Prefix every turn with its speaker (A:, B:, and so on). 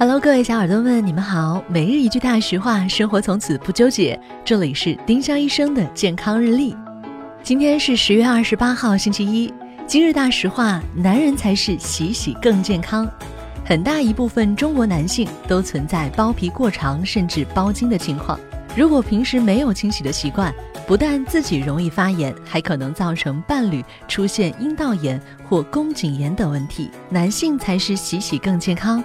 A: Hello，各位小耳朵们，你们好。每日一句大实话，生活从此不纠结。这里是丁香医生的健康日历。今天是十月二十八号，星期一。今日大实话：男人才是洗洗更健康。很大一部分中国男性都存在包皮过长甚至包茎的情况。如果平时没有清洗的习惯，不但自己容易发炎，还可能造成伴侣出现阴道炎或宫颈炎等问题。男性才是洗洗更健康。